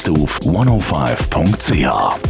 Jetzt auf 105.ch.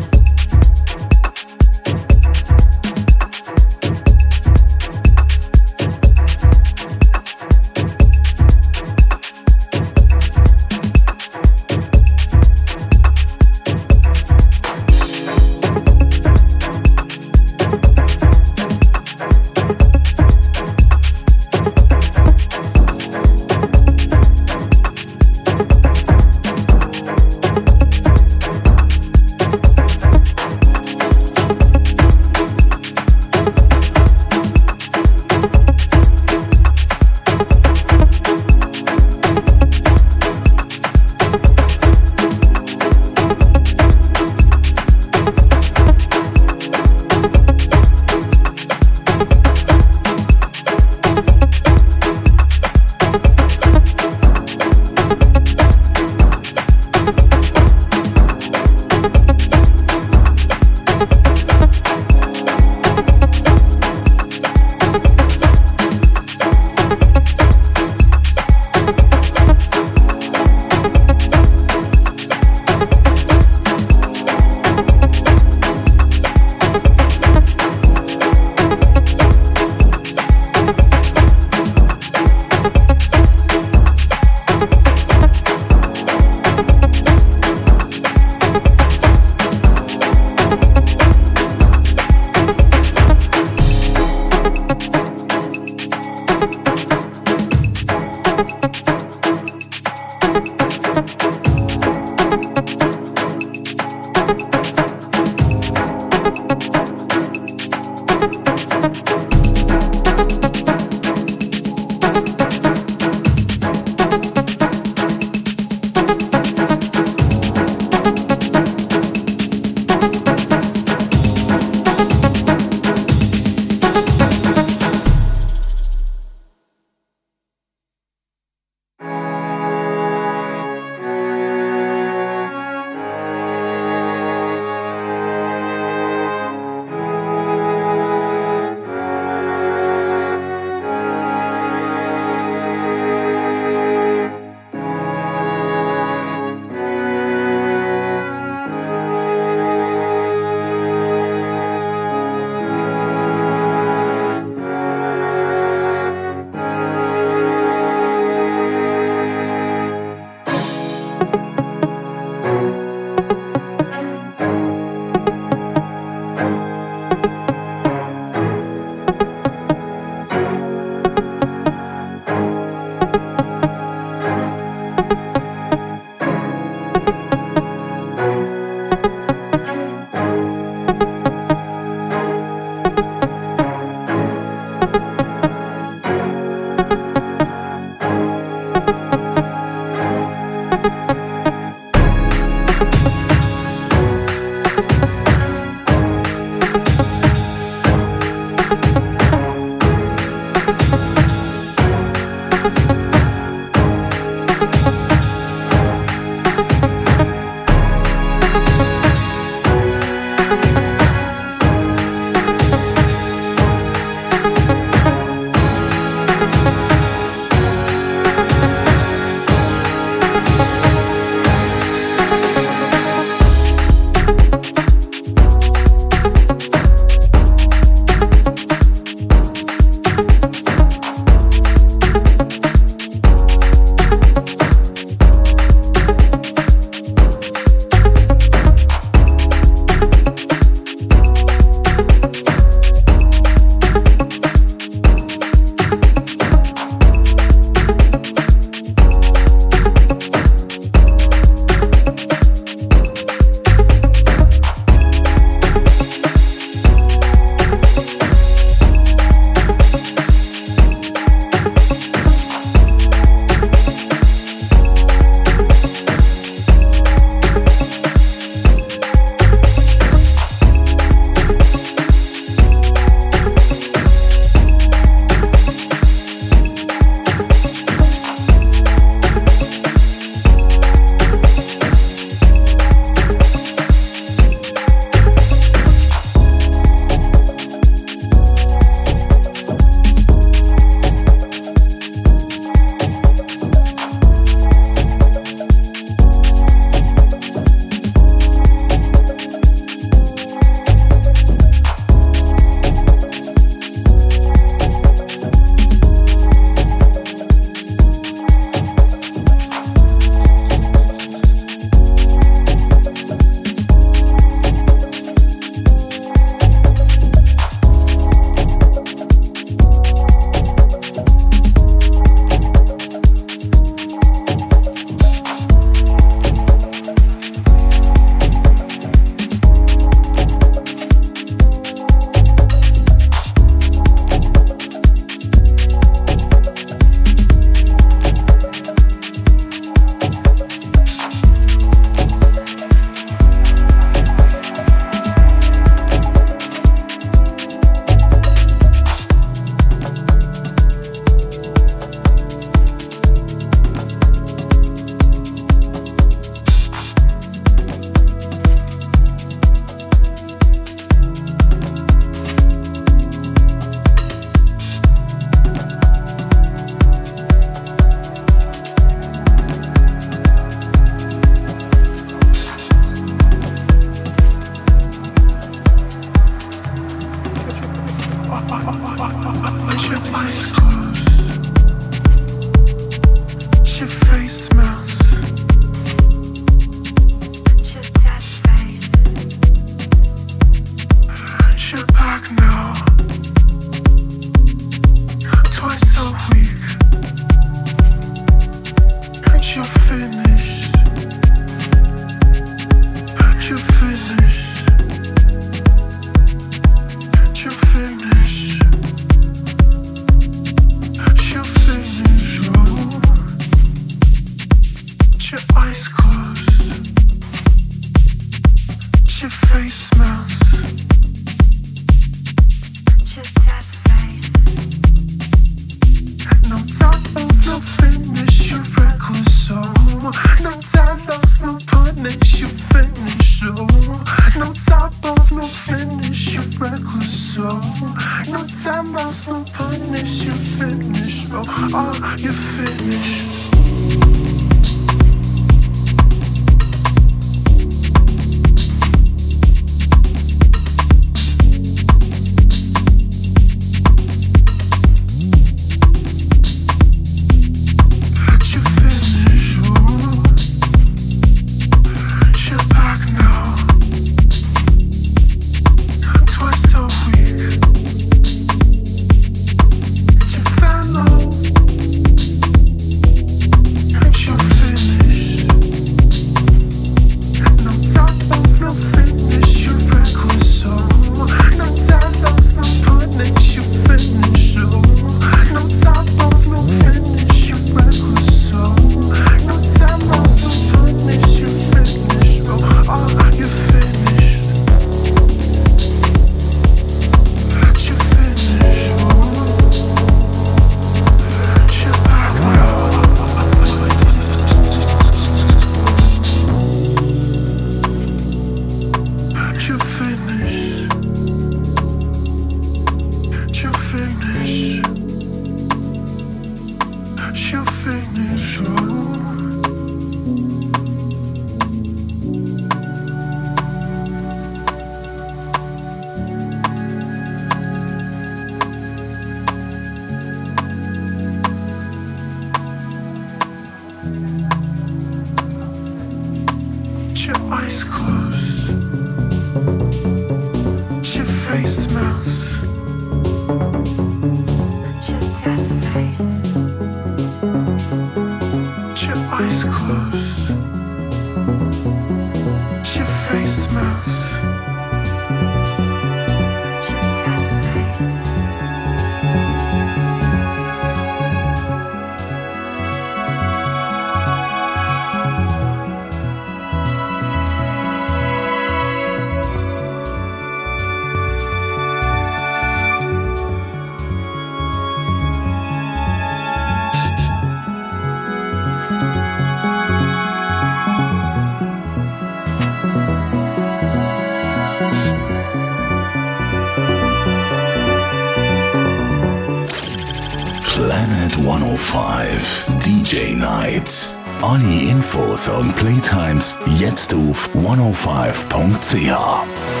Alle Infos und Playtimes jetzt auf 105.ch.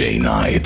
Night.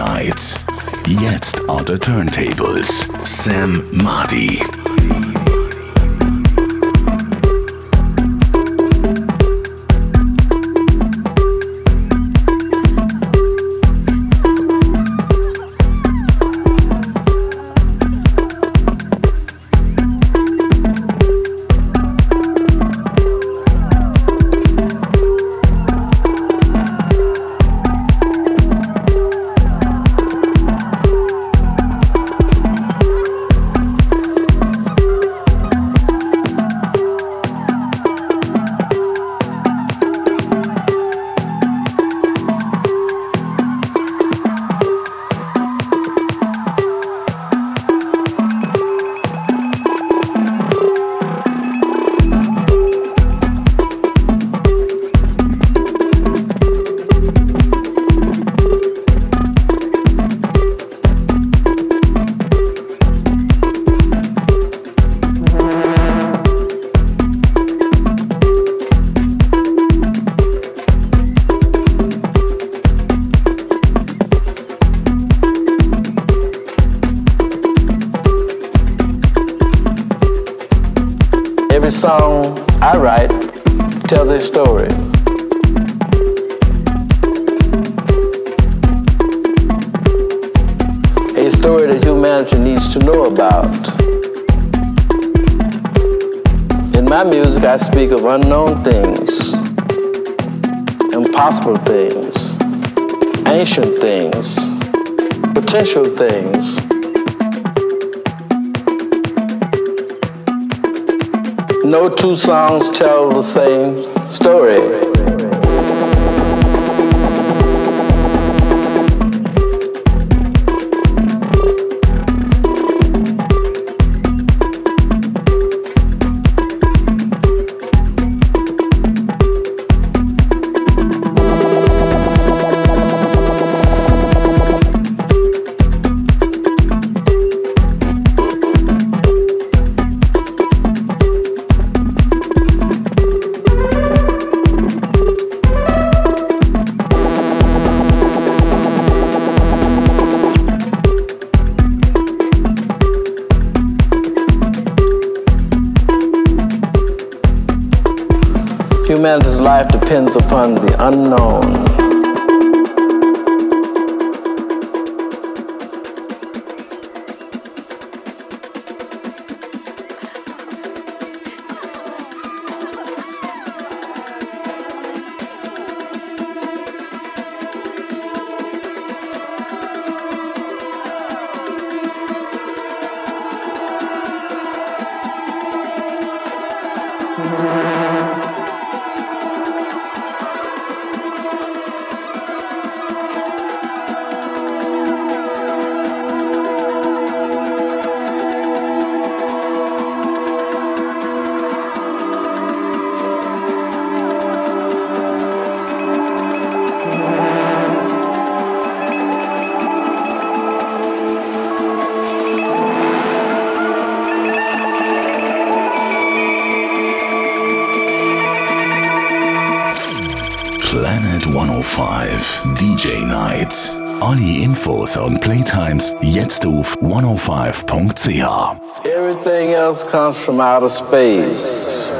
DJ potential things. No two songs tell the same story. Humanity's life depends upon the unknown. Infos und Playtimes jetzt auf 105.ch. Everything else comes from outer space.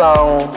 Every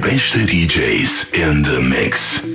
DJs in the mix.